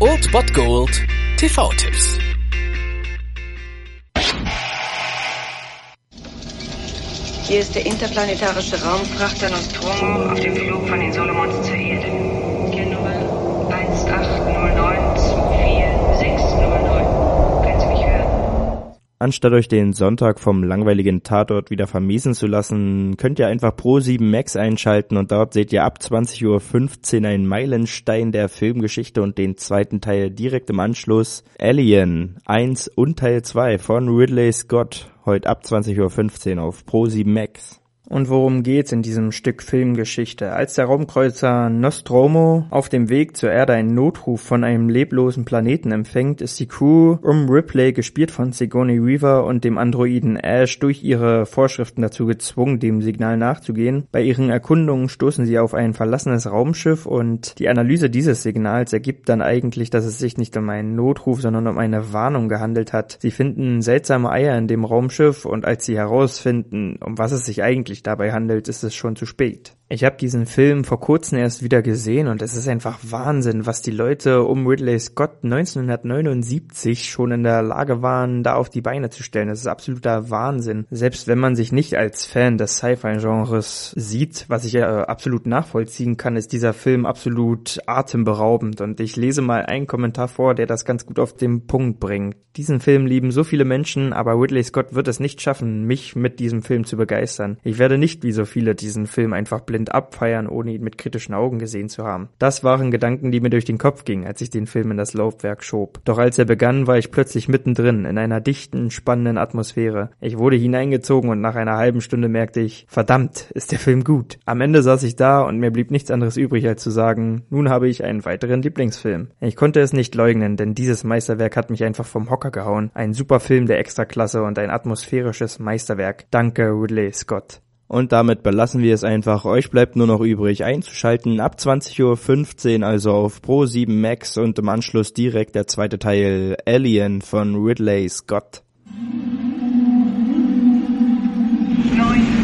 Old Bot Gold TV-Tipps. Hier ist der interplanetarische Raumfrachter Nostromo auf dem Flug von den Solomons zur Erde. Kennummer 18092424609. Können Sie mich hören? Anstatt euch den Sonntag vom langweiligen Tatort wieder vermiesen zu lassen, könnt ihr einfach Pro 7 Max einschalten und dort seht ihr ab 20.15 Uhr einen Meilenstein der Filmgeschichte und den zweiten Teil direkt im Anschluss. Alien 1 und Teil 2 von Ridley Scott heute ab 20.15 Uhr auf Pro 7 Max. Und worum geht's in diesem Stück Filmgeschichte? Als der Raumkreuzer Nostromo auf dem Weg zur Erde einen Notruf von einem leblosen Planeten empfängt, ist die Crew um Ripley, gespielt von Sigourney Weaver und dem Androiden Ash, durch ihre Vorschriften dazu gezwungen, dem Signal nachzugehen. Bei ihren Erkundungen stoßen sie auf ein verlassenes Raumschiff und die Analyse dieses Signals ergibt dann eigentlich, dass es sich nicht um einen Notruf, sondern um eine Warnung gehandelt hat. Sie finden seltsame Eier in dem Raumschiff und als sie herausfinden, um was es sich eigentlich dabei handelt, ist es schon zu spät. Ich habe diesen Film vor kurzem erst wieder gesehen und es ist einfach Wahnsinn, was die Leute um Ridley Scott 1979 schon in der Lage waren, da auf die Beine zu stellen. Das ist absoluter Wahnsinn. Selbst wenn man sich nicht als Fan des Sci-Fi-Genres sieht, was ich äh, absolut nachvollziehen kann, ist dieser Film absolut atemberaubend. Und ich lese mal einen Kommentar vor, der das ganz gut auf den Punkt bringt. Diesen Film lieben so viele Menschen, aber Ridley Scott wird es nicht schaffen, mich mit diesem Film zu begeistern. Ich werde nicht wie so viele diesen Film einfach blind abfeiern, ohne ihn mit kritischen Augen gesehen zu haben. Das waren Gedanken, die mir durch den Kopf gingen, als ich den Film in das Laufwerk schob. Doch als er begann, war ich plötzlich mittendrin, in einer dichten, spannenden Atmosphäre. Ich wurde hineingezogen und nach einer halben Stunde merkte ich, verdammt, ist der Film gut. Am Ende saß ich da und mir blieb nichts anderes übrig, als zu sagen, nun habe ich einen weiteren Lieblingsfilm. Ich konnte es nicht leugnen, denn dieses Meisterwerk hat mich einfach vom Hocker gehauen. Ein super Film der Extraklasse und ein atmosphärisches Meisterwerk. Danke, Ridley Scott. Und damit belassen wir es einfach. Euch bleibt nur noch übrig einzuschalten ab 20.15 Uhr, also auf Pro 7 Max und im Anschluss direkt der zweite Teil Alien von Ridley Scott. Neun,